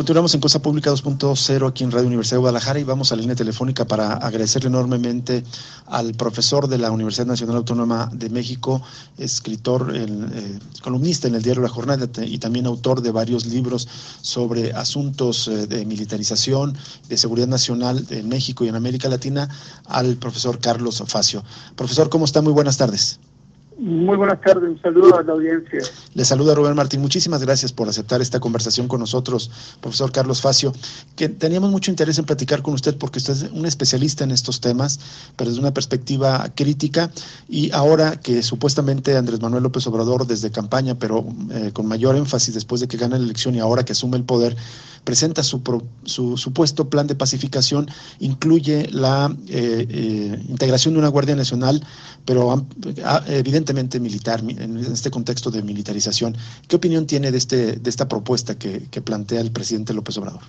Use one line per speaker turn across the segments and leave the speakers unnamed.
Continuamos en Cosa Pública 2.0 aquí en Radio Universidad de Guadalajara y vamos a la línea telefónica para agradecerle enormemente al profesor de la Universidad Nacional Autónoma de México, escritor, eh, columnista en el diario La Jornada y también autor de varios libros sobre asuntos eh, de militarización, de seguridad nacional en México y en América Latina, al profesor Carlos Facio. Profesor, ¿cómo está? Muy buenas tardes.
Muy buenas tardes, un saludo a la audiencia.
Le saluda Rubén Martín. Muchísimas gracias por aceptar esta conversación con nosotros, profesor Carlos Facio, que teníamos mucho interés en platicar con usted porque usted es un especialista en estos temas, pero desde una perspectiva crítica. Y ahora que supuestamente Andrés Manuel López Obrador, desde campaña, pero eh, con mayor énfasis después de que gana la elección y ahora que asume el poder, presenta su, su supuesto plan de pacificación, incluye la eh, eh, integración de una Guardia Nacional, pero evidentemente militar, en este contexto de militarización. ¿Qué opinión tiene de, este, de esta propuesta que, plantea el presidente López Obrador?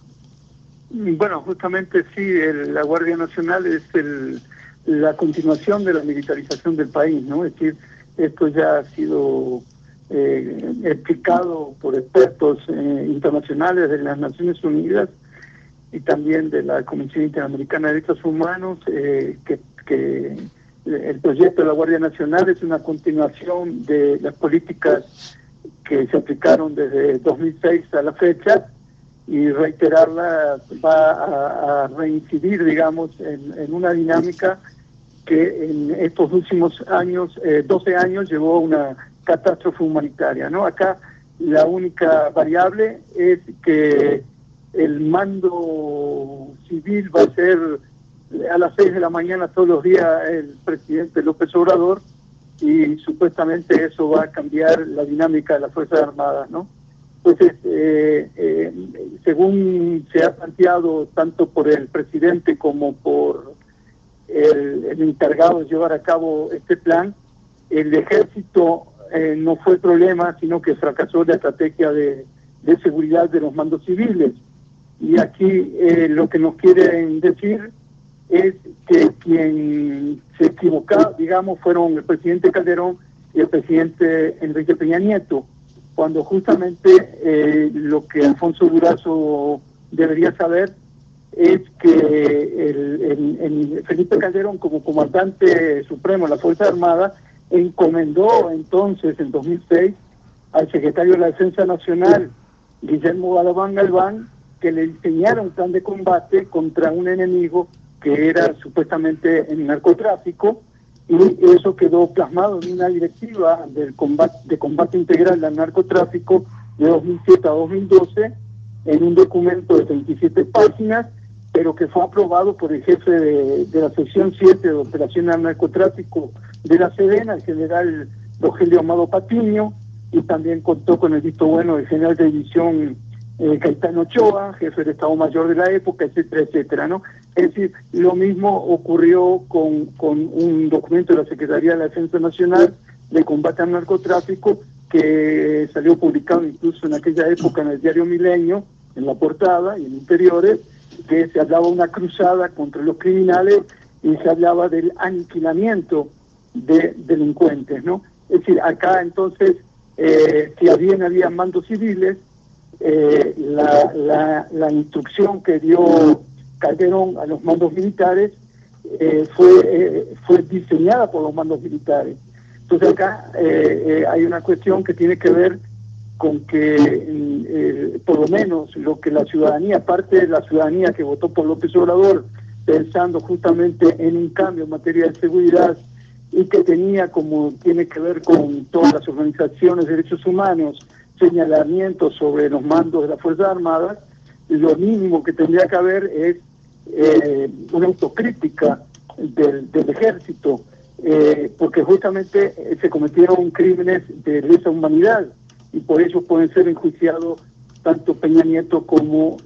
Bueno, justamente sí, la Guardia Nacional es el, la continuación de la militarización del país, ¿no? Es decir, esto ya ha sido eh, explicado por expertos eh, internacionales de las Naciones Unidas y también de la Comisión Interamericana de Derechos Humanos, eh, que, el proyecto de la Guardia Nacional es una continuación de las políticas que se aplicaron desde 2006 a la fecha y reiterarla va a, reincidir, digamos, en, una dinámica que en estos últimos años, 12 años, llevó a una catástrofe humanitaria. ¿no? Acá la única variable es que el mando civil va a ser a las 6 de la mañana todos los días el presidente López Obrador y supuestamente eso va a cambiar la dinámica de las Fuerzas Armadas, ¿no? Entonces, eh, eh, según se ha planteado tanto por el presidente como por el, encargado de llevar a cabo este plan, el ejército eh, no fue problema, sino que fracasó la estrategia de, seguridad de los mandos civiles. Y aquí eh, lo que nos quieren decir es que quien se equivocó, digamos, fueron el presidente Calderón y el presidente Enrique Peña Nieto, cuando justamente eh, lo que Alfonso Durazo debería saber es que el, Felipe Calderón, como comandante supremo de la Fuerza Armada, encomendó entonces en 2006 al secretario de la Defensa Nacional, Guillermo Galván Galván, que le diseñara un plan de combate contra un enemigo que era supuestamente el narcotráfico, y eso quedó plasmado en una directiva del combate, de combate integral al narcotráfico de 2007 a 2012, en un documento de 37 páginas, pero que fue aprobado por el jefe de, la sección 7 de operaciones al narcotráfico de la Sedena, el general Rogelio Amado Patiño, y también contó con el visto bueno del general de división eh, Ochoa, jefe de Estado Mayor de la época, etcétera, etcétera, ¿no? Es decir, lo mismo ocurrió con, con un documento de la Secretaría de la Defensa Nacional de combate al narcotráfico que salió publicado incluso en aquella época en el diario Milenio, en la portada y en interiores, que se hablaba una cruzada contra los criminales y se hablaba del aniquilamiento de delincuentes, ¿no? Es decir, acá entonces, eh, si bien había mandos civiles, eh, la, la, instrucción que dio Calderón a los mandos militares eh, fue, eh, fue diseñada por los mandos militares. Entonces acá hay una cuestión que tiene que ver con que por lo menos lo que la ciudadanía, parte de la ciudadanía que votó por López Obrador, pensando justamente en un cambio en materia de seguridad y que tenía como tiene que ver con todas las organizaciones de derechos humanos, señalamientos sobre los mandos de las Fuerzas Armadas, lo mínimo que tendría que haber es eh, una autocrítica del, ejército, eh, porque justamente eh, se cometieron crímenes de lesa humanidad y por eso pueden ser enjuiciados tanto Peña Nieto como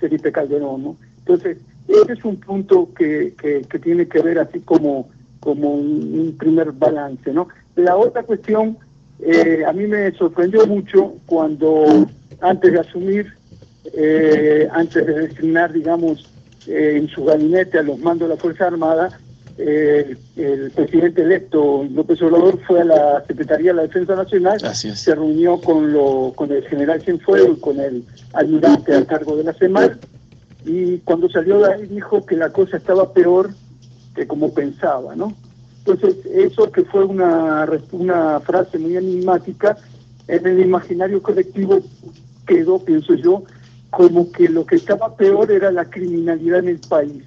Felipe Calderón. Entonces, ese es un punto que, que, que tiene que ver así como como un, primer balance, ¿no? La otra cuestión, eh, a mí me sorprendió mucho cuando antes de asumir, eh, antes de designar, digamos, eh, en su gabinete a los mandos de la Fuerza Armada, eh, el presidente electo López Obrador fue a la Secretaría de la Defensa Nacional, se reunió con, lo, con el general Cienfuegos y con el ayudante a cargo de la semana y cuando salió de ahí dijo que la cosa estaba peor que como pensaba, ¿no? Entonces, eso que fue una, una frase muy enigmática, en el imaginario colectivo quedó, pienso yo, como que lo que estaba peor era la criminalidad en el país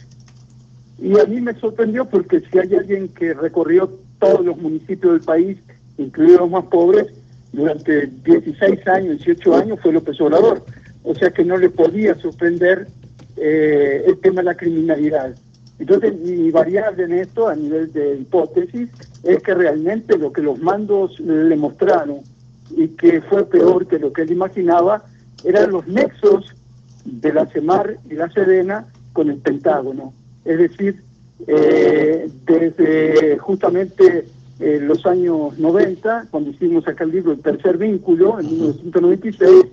y a mí me sorprendió porque si hay alguien que recorrió todos los municipios del país, incluidos los más pobres, durante 16 años, 18 años fue López Obrador. O sea que no le podía sorprender eh, el tema de la criminalidad. Entonces, mi variable en esto, a nivel de hipótesis, es que realmente lo que los mandos le mostraron y que fue peor que lo que él imaginaba, eran los nexos de la CEMAR y la Sedena con el Pentágono es decir, eh, desde justamente eh, los años 90, cuando hicimos acá el libro El tercer vínculo, en 1996,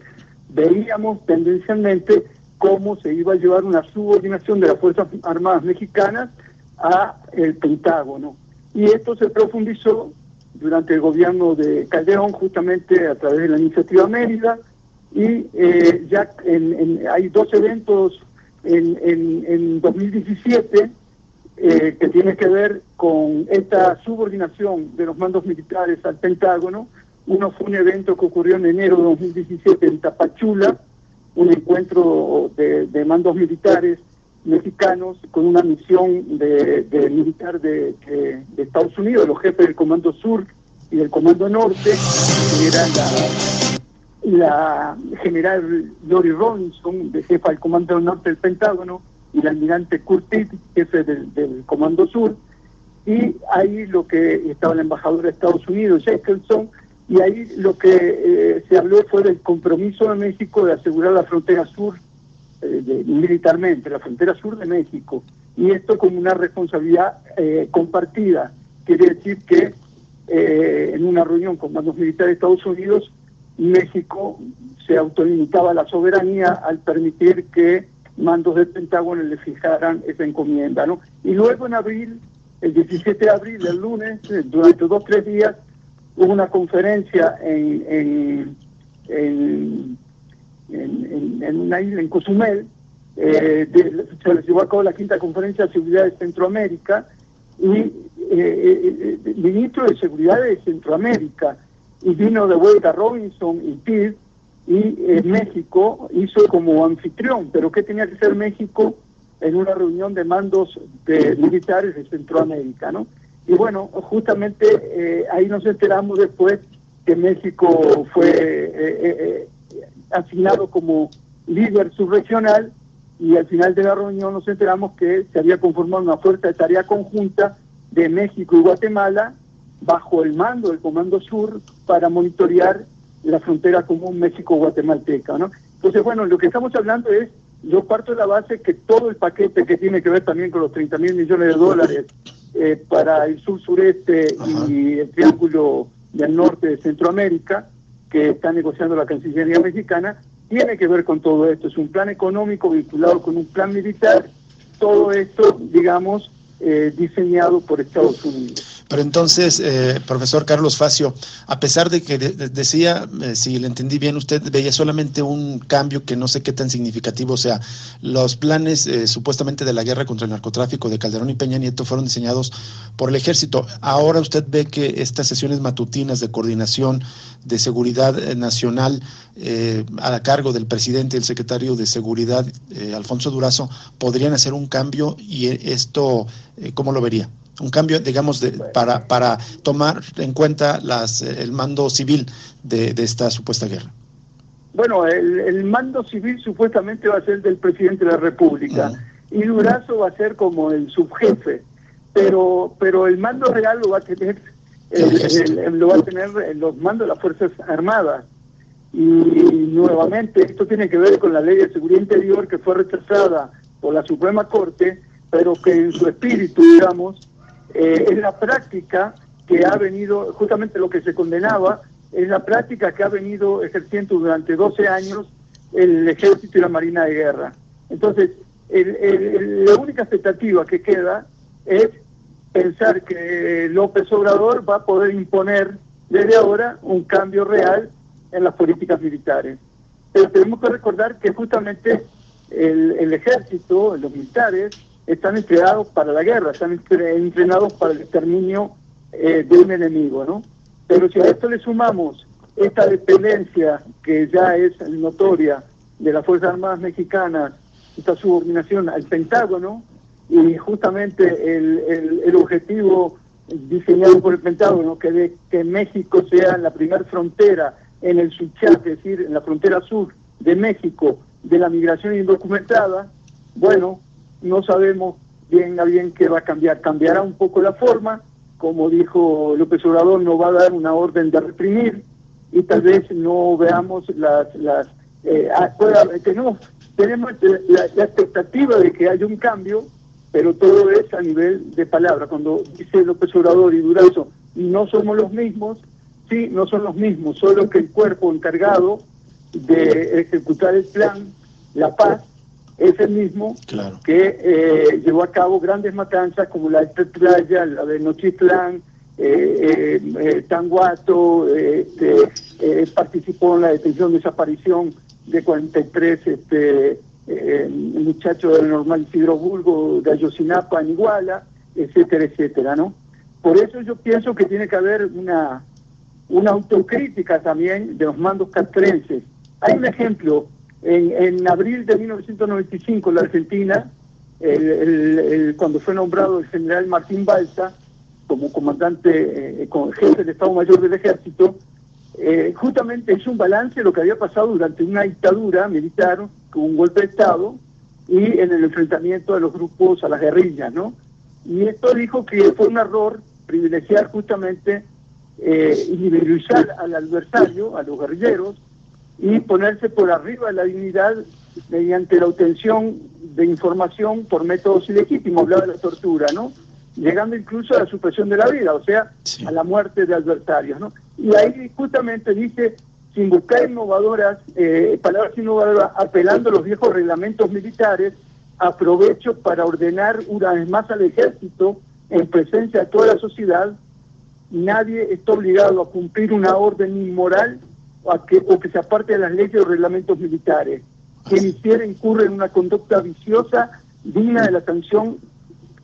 veíamos tendencialmente cómo se iba a llevar una subordinación de las Fuerzas Armadas Mexicanas a el Pentágono. Y esto se profundizó durante el gobierno de Calderón, justamente a través de la iniciativa Mérida, y eh, ya hay dos eventos en, en, en 2017 eh, que tiene que ver con esta subordinación de los mandos militares al Pentágono. Uno fue un evento que ocurrió en enero de 2017 en Tapachula, un encuentro de, mandos militares mexicanos con una misión de, militar de, de, Estados Unidos, los jefes del Comando Sur y del Comando Norte, que era la la general Lori Robinson, jefa del Comando Norte del Pentágono, y el almirante Curtis, jefe del, Comando Sur, y ahí lo que estaba el embajador de Estados Unidos, Jackelson, y ahí lo que eh, se habló fue del compromiso de México de asegurar la frontera sur eh, militarmente, la frontera sur de México, y esto como una responsabilidad eh, compartida. Quiere decir que en una reunión con mandos militares de Estados Unidos México se autolimitaba la soberanía al permitir que mandos del Pentágono le fijaran esa encomienda, ¿no? Y luego en abril, el 17 de abril, el lunes, eh, durante dos o tres días, hubo una conferencia en, en, en, en, una isla, en Cozumel, eh, se llevó a cabo la quinta conferencia de seguridad de Centroamérica y eh, eh, eh ministro de Seguridad de Centroamérica, y vino de vuelta Robinson y Pitt y eh, México hizo como anfitrión, pero ¿qué tenía que ser México en una reunión de mandos de militares de Centroamérica, ¿no? Y bueno, justamente eh, ahí nos enteramos después que México fue eh, asignado como líder subregional y al final de la reunión nos enteramos que se había conformado una fuerza de tarea conjunta de México y Guatemala bajo el mando del Comando Sur para monitorear la frontera común México-Guatemalteca. ¿no? Entonces, bueno, lo que estamos hablando es, yo parto de la base que todo el paquete que tiene que ver también con los 30 mil millones de dólares eh, para el sur-sureste y el triángulo del norte de Centroamérica, que está negociando la Cancillería mexicana, tiene que ver con todo esto. Es un plan económico vinculado con un plan militar. Todo esto, digamos, eh, diseñado por Estados Unidos.
Pero entonces, eh, profesor Carlos Facio, a pesar de que decía, eh, si le entendí bien, usted veía solamente un cambio que no sé qué tan significativo, sea, los planes supuestamente de la guerra contra el narcotráfico de Calderón y Peña Nieto fueron diseñados por el ejército. Ahora usted ve que estas sesiones matutinas de coordinación de seguridad nacional a cargo del presidente y el secretario de seguridad, Alfonso Durazo, podrían hacer un cambio y esto eh, ¿cómo lo vería? Un cambio, digamos, de, para, para tomar en cuenta las, eh, el mando civil de, esta supuesta guerra.
Bueno, el, mando civil supuestamente va a ser del presidente de la República y Durazo va a ser como el subjefe, pero pero el mando real lo va a tener lo va a tener los mandos de las Fuerzas Armadas. Y nuevamente, esto tiene que ver con la ley de seguridad interior que fue rechazada por la Suprema Corte pero que en su espíritu, digamos, eh, es la práctica que ha venido, justamente lo que se condenaba, es la práctica que ha venido ejerciendo durante 12 años el ejército y la marina de guerra. Entonces, la única expectativa que queda es pensar que López Obrador va a poder imponer desde ahora un cambio real en las políticas militares. Pero tenemos que recordar que justamente el, ejército, los militares, están entrenados para la guerra, están entrenados para el exterminio eh, de un enemigo, ¿no? Pero si a esto le sumamos esta dependencia que ya es notoria de las Fuerzas Armadas Mexicanas, esta subordinación al Pentágono, y justamente el, el, objetivo diseñado por el Pentágono, que, de, que México sea la primera frontera en el Suchat, es decir, en la frontera sur de México, de la migración indocumentada, bueno, no sabemos bien a bien qué va a cambiar. Cambiará un poco la forma, como dijo López Obrador, no va a dar una orden de reprimir y tal vez no veamos las... las eh, ah, tenemos, tenemos la, la expectativa de que haya un cambio, pero todo es a nivel de palabra. Cuando dice López Obrador y Durazo, no somos los mismos, sí, no son los mismos, solo que el cuerpo encargado de ejecutar el plan, la paz, es el mismo que eh, llevó a cabo grandes matanzas como la de Playa, la de Nochitlán, eh, eh, eh Tanguato, este, participó en la detención, desaparición de 43 este, muchachos del normal Isidro Burgo, de Ayosinapa en Iguala, etcétera, etcétera, ¿no? Por eso yo pienso que tiene que haber una, una autocrítica también de los mandos castrenses. Hay un ejemplo, en, en abril de 1995 la Argentina, cuando fue nombrado el general Martín Balsa como comandante, eh, como jefe del Estado Mayor del Ejército, eh, justamente hizo un balance de lo que había pasado durante una dictadura militar con un golpe de Estado y en el enfrentamiento de los grupos a las guerrillas, ¿no? Y esto dijo que fue un error privilegiar justamente eh, individualizar al adversario, a los guerrilleros, y ponerse por arriba de la dignidad mediante la obtención de información por métodos ilegítimos, hablaba de la tortura, ¿no? Llegando incluso a la supresión de la vida, o sea, a la muerte de adversarios, ¿no? Y ahí justamente dice, sin buscar innovadoras, eh, palabras innovadoras, apelando a los viejos reglamentos militares, aprovecho para ordenar una vez más al ejército, en presencia de toda la sociedad, nadie está obligado a cumplir una orden inmoral o, que, o que se aparte de las leyes o reglamentos militares. Quien hiciera incurre en una conducta viciosa digna de la sanción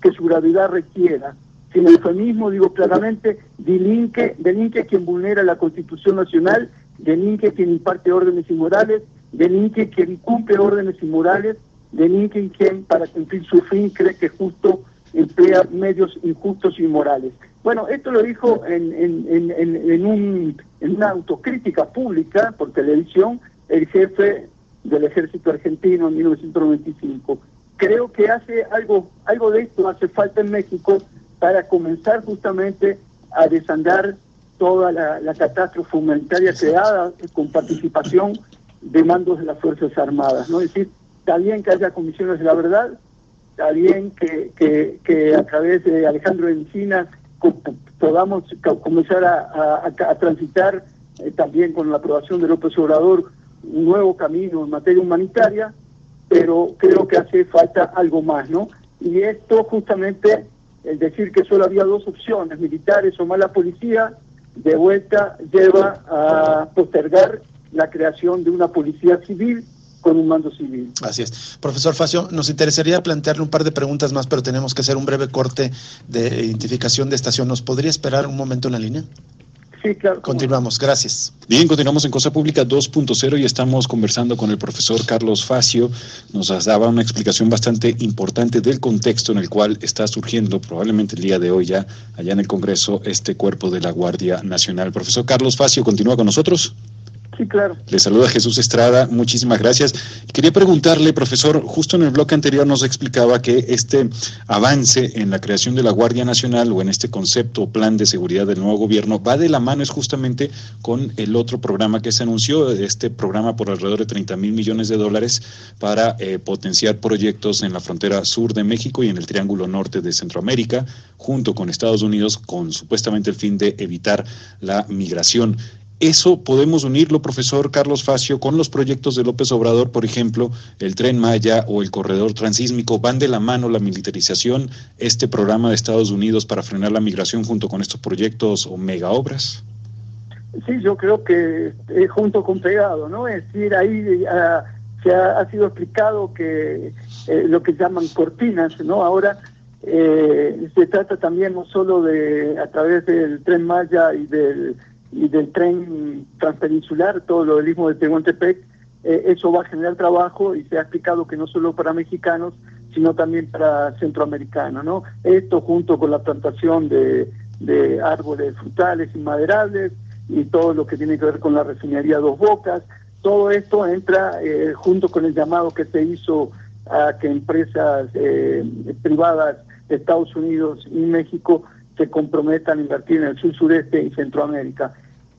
que su gravedad requiera. Sin eufemismo, digo claramente, delinque, delinque quien vulnera la Constitución Nacional, delinque quien imparte órdenes inmorales, delinque quien cumple órdenes inmorales, delinque quien para cumplir su fin cree que justo emplea medios injustos y inmorales. Bueno, esto lo dijo en, en, en, un, en una autocrítica pública por televisión el jefe del ejército argentino en 1995. Creo que hace algo, algo de esto hace falta en México para comenzar justamente a desandar toda la, la catástrofe humanitaria creada con participación de mandos de las Fuerzas Armadas. ¿no? Es decir, está bien que haya comisiones de la verdad, está bien que, que, que a través de Alejandro Encinas podamos comenzar a, transitar eh, también con la aprobación de López Obrador un nuevo camino en materia humanitaria, pero creo que hace falta algo más, ¿no? Y esto justamente, el decir que solo había dos opciones, militares o mala policía, de vuelta lleva a postergar la creación de una policía civil con un mando civil.
Así es. Profesor Facio, nos interesaría plantearle un par de preguntas más, pero tenemos que hacer un breve corte de identificación de estación. ¿Nos podría esperar un momento en la línea?
Sí, claro.
Continuamos, gracias.
Bien, continuamos en Cosa Pública 2.0 y estamos conversando con el profesor Carlos Facio. Nos daba una explicación bastante importante del contexto en el cual está surgiendo, probablemente el día de hoy ya, allá en el Congreso, este cuerpo de la Guardia Nacional. Profesor Carlos Facio, ¿continúa con nosotros?
Sí, claro.
Le saluda Jesús Estrada, muchísimas gracias. Quería preguntarle, profesor, justo en el bloque anterior nos explicaba que este avance en la creación de la Guardia Nacional o en este concepto o plan de seguridad del nuevo gobierno va de la mano es justamente con el otro programa que se anunció, este programa por alrededor de 30 mil millones de dólares para eh, potenciar proyectos en la frontera sur de México y en el Triángulo Norte de Centroamérica, junto con Estados Unidos, con supuestamente el fin de evitar la migración. Eso podemos unirlo, profesor Carlos Facio, con los proyectos de López Obrador, por ejemplo, el tren Maya o el corredor transísmico. ¿Van de la mano la militarización, este programa de Estados Unidos para frenar la migración junto con estos proyectos o mega obras?
Sí, yo creo que es junto con pegado, ¿no? Es decir, ahí ah, se ha, sido explicado que eh, lo que llaman cortinas, ¿no? Ahora eh, se trata también no solo de a través del tren Maya y del y del tren transpeninsular, todo lo del istmo de Tehuantepec, eh, eso va a generar trabajo y se ha explicado que no solo para mexicanos, sino también para centroamericanos, ¿no? Esto junto con la plantación de, de árboles frutales y maderables y todo lo que tiene que ver con la refinería Dos Bocas, todo esto entra eh, junto con el llamado que se hizo a que empresas eh, privadas de Estados Unidos y México se comprometan a invertir en el sur sureste y Centroamérica.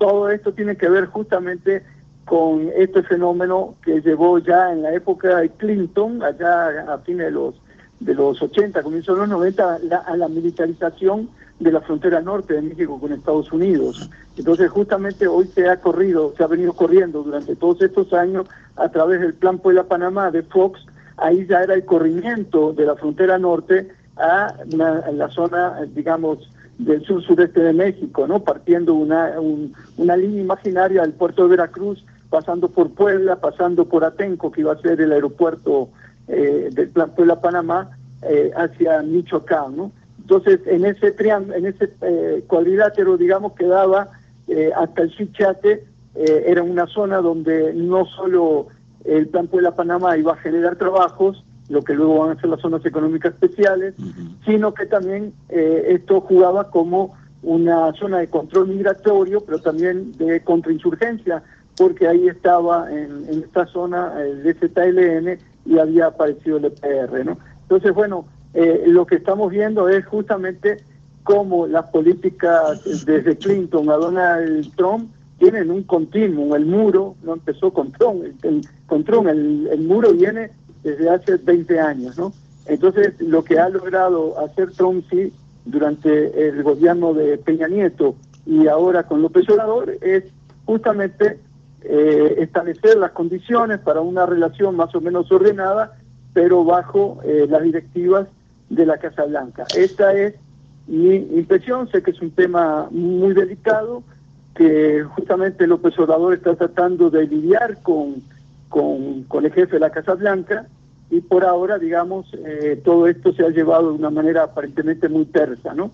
Todo esto tiene que ver justamente con este fenómeno que llevó ya en la época de Clinton, allá a fines de los de los 80, comienzos de los 90, a la militarización de la frontera norte de México con Estados Unidos. Entonces, justamente hoy se ha corrido, se ha venido corriendo durante todos estos años a través del Plan Puebla Panamá de Fox, ahí ya era el corrimiento de la frontera norte a, la zona, digamos, del sur sureste de México, ¿no? Partiendo una, una línea imaginaria del puerto de Veracruz, pasando por Puebla, pasando por Atenco, que iba a ser el aeropuerto eh, del Plan Puebla Panamá, eh, hacia Michoacán, ¿no? Entonces, en ese triángulo, en ese eh, cuadrilátero, digamos, quedaba hasta el Chichate, era una zona donde no solo el Plan Puebla Panamá iba a generar trabajos, lo que luego van a ser las zonas económicas especiales, sino que también eh, esto jugaba como una zona de control migratorio, pero también de contrainsurgencia, porque ahí estaba en, esta zona el DZLN y había aparecido el EPR, ¿no? Entonces, bueno, eh, lo que estamos viendo es justamente cómo las políticas desde Clinton a Donald Trump tienen un continuum, el muro no empezó con Trump, el, con Trump, el, el muro viene desde hace 20 años, ¿no? Entonces, lo que ha logrado hacer Trump durante el gobierno de Peña Nieto y ahora con López Obrador es justamente eh, establecer las condiciones para una relación más o menos ordenada, pero bajo eh, las directivas de la Casa Blanca. Esta es mi impresión, sé que es un tema muy delicado, que justamente López Obrador está tratando de lidiar con con, el jefe de la Casa Blanca y por ahora, digamos, eh, todo esto se ha llevado de una manera aparentemente muy tersa, ¿no?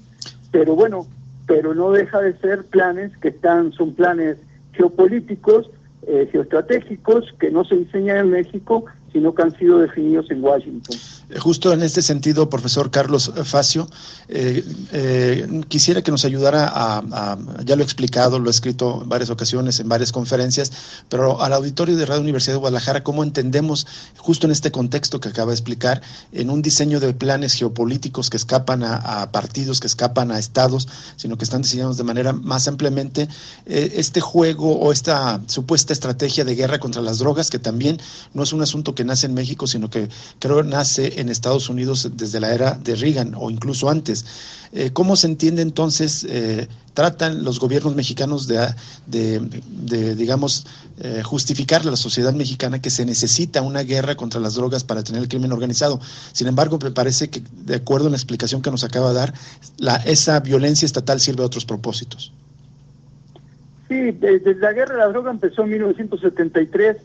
Pero bueno, pero no deja de ser planes que están, son planes geopolíticos, eh, geoestratégicos, que no se diseñan en México, sino que han sido definidos en Washington.
Justo en este sentido, profesor Carlos Facio, eh, eh, quisiera que nos ayudara a, ya lo he explicado, lo he escrito en varias ocasiones, en varias conferencias, pero al auditorio de Radio Universidad de Guadalajara, ¿cómo entendemos justo en este contexto que acaba de explicar, en un diseño de planes geopolíticos que escapan a, partidos, que escapan a estados, sino que están diseñados de manera más ampliamente, eh, este juego o esta supuesta estrategia de guerra contra las drogas, que también no es un asunto que nace en México, sino que creo nace en Estados Unidos desde la era de Reagan o incluso antes. Eh, ¿Cómo se entiende entonces, eh, tratan los gobiernos mexicanos de, de, digamos, eh, justificar a la sociedad mexicana que se necesita una guerra contra las drogas para tener el crimen organizado? Sin embargo, me parece que, de acuerdo a la explicación que nos acaba de dar, la, esa violencia estatal sirve a otros propósitos.
Sí, desde la guerra de la droga empezó en 1973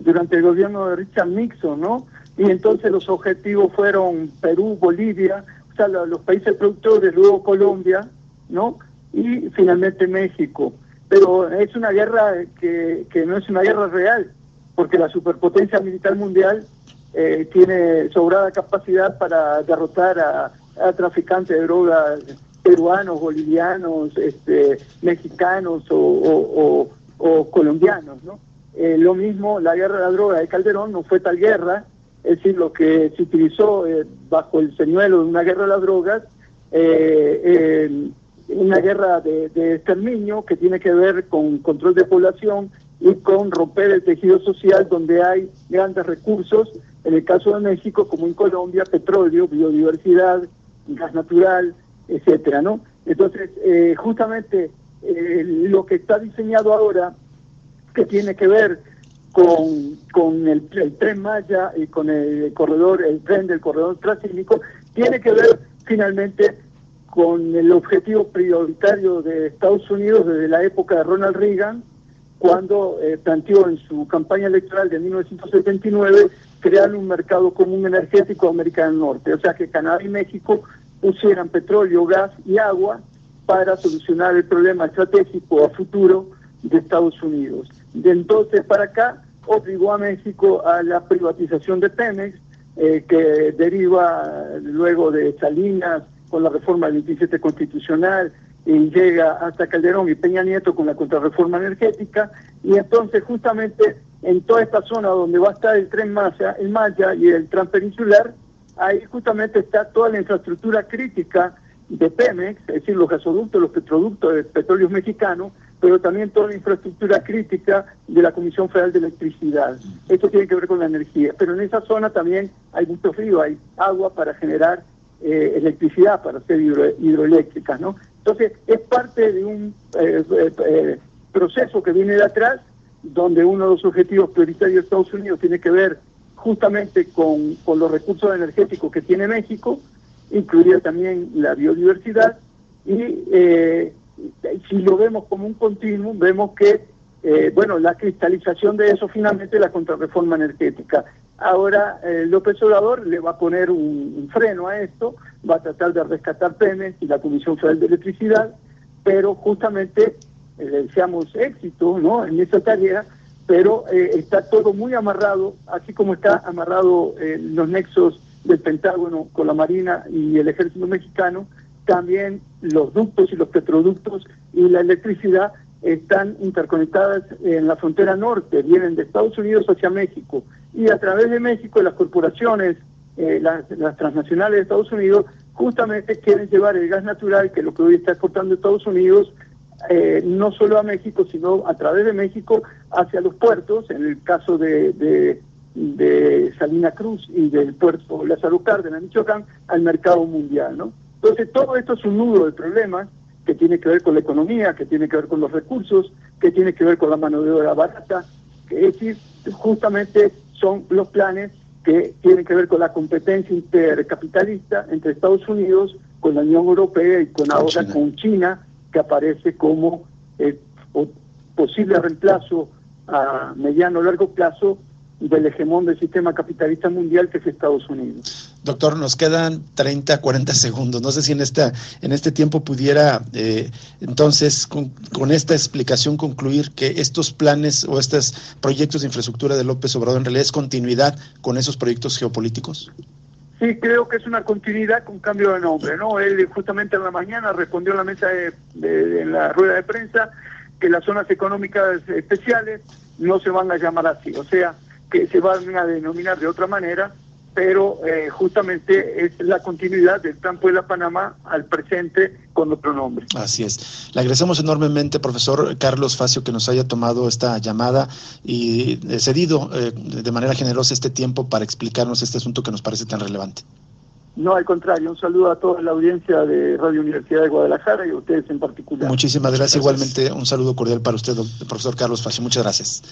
durante el gobierno de Richard Nixon, ¿no? Y entonces los objetivos fueron Perú, Bolivia, o sea, los países productores, luego Colombia, ¿no? Y finalmente México. Pero es una guerra que, que no es una guerra real, porque la superpotencia militar mundial eh, tiene sobrada capacidad para derrotar a, traficantes de drogas peruanos, bolivianos, este, mexicanos o, o, colombianos, ¿no? Eh, lo mismo, la guerra de la droga de Calderón no fue tal guerra, es decir, lo que se utilizó eh, bajo el señuelo de una guerra de las drogas, eh, una guerra de, exterminio que tiene que ver con control de población y con romper el tejido social donde hay grandes recursos, en el caso de México, como en Colombia, petróleo, biodiversidad, gas natural, etcétera, ¿no? Entonces, eh, justamente lo que está diseñado ahora, que tiene que ver con, con el, tren Maya y con el corredor, el tren del corredor transísmico, tiene que ver finalmente con el objetivo prioritario de Estados Unidos desde la época de Ronald Reagan, cuando eh, planteó en su campaña electoral de 1979 crear un mercado común energético América del Norte, o sea que Canadá y México pusieran petróleo, gas y agua para solucionar el problema estratégico a futuro de Estados Unidos. De entonces para acá obligó a México a la privatización de Pemex, eh, que deriva luego de Salinas con la reforma del 27 constitucional, y llega hasta Calderón y Peña Nieto con la contrarreforma energética, y entonces justamente en toda esta zona donde va a estar el tren Maya, el Maya y el transpeninsular, ahí justamente está toda la infraestructura crítica de Pemex, es decir, los gasoductos, los petroductos de petróleos mexicanos, pero también toda la infraestructura crítica de la Comisión Federal de Electricidad. Esto tiene que ver con la energía, pero en esa zona también hay mucho frío, hay agua para generar eh, electricidad, para hacer hidroeléctricas, ¿no? Entonces, es parte de un eh, eh, proceso que viene de atrás, donde uno de los objetivos prioritarios de Estados Unidos tiene que ver justamente con, con los recursos energéticos que tiene México, incluiría también la biodiversidad, y eh, si lo vemos como un continuo, vemos que, bueno, la cristalización de eso finalmente es la contrarreforma energética. Ahora eh, López Obrador le va a poner un, freno a esto, va a tratar de rescatar Pemex y la Comisión Federal de Electricidad, pero justamente eh, le deseamos éxito ¿no? en esa tarea, pero eh, está todo muy amarrado, así como está amarrado los nexos del Pentágono con la Marina y el Ejército Mexicano, también los ductos y los petroductos y la electricidad están interconectadas en la frontera norte, vienen de Estados Unidos hacia México y a través de México las corporaciones, eh, las, transnacionales de Estados Unidos, justamente quieren llevar el gas natural, que es lo que hoy está exportando Estados Unidos, eh, no solo a México, sino a través de México hacia los puertos, en el caso de, de, Salina Cruz y del puerto Lázaro Cárdenas, Michoacán, al mercado mundial. ¿no? Entonces, todo esto es un nudo de problemas que tiene que ver con la economía, que tiene que ver con los recursos, que tiene que ver con la mano de obra barata, que es decir, justamente son los planes que tienen que ver con la competencia intercapitalista entre Estados Unidos, con la Unión Europea y con, ahora con China, que aparece como eh, posible reemplazo a mediano o largo plazo del hegemón del sistema capitalista mundial que es Estados Unidos.
Doctor, nos quedan 30, 40 segundos. No sé si en, esta, en este tiempo pudiera eh, entonces con, esta explicación concluir que estos planes o estos proyectos de infraestructura de López Obrador en realidad es continuidad con esos proyectos geopolíticos.
Sí, creo que es una continuidad con cambio de nombre. ¿no? Él justamente en la mañana respondió a la mesa de, en la rueda de prensa que las zonas económicas especiales no se van a llamar así. O sea, que se van a denominar de otra manera, pero eh, justamente es la continuidad del campo de la Panamá al presente con otro nombre.
Así es. Le agradecemos enormemente, profesor Carlos Facio, que nos haya tomado esta llamada y eh, cedido eh, de manera generosa este tiempo para explicarnos este asunto que nos parece tan relevante.
No, al contrario, un saludo a toda la audiencia de Radio Universidad de Guadalajara y a ustedes en particular.
Muchísimas gracias. gracias. Igualmente, un saludo cordial para usted, profesor Carlos Facio. Muchas gracias.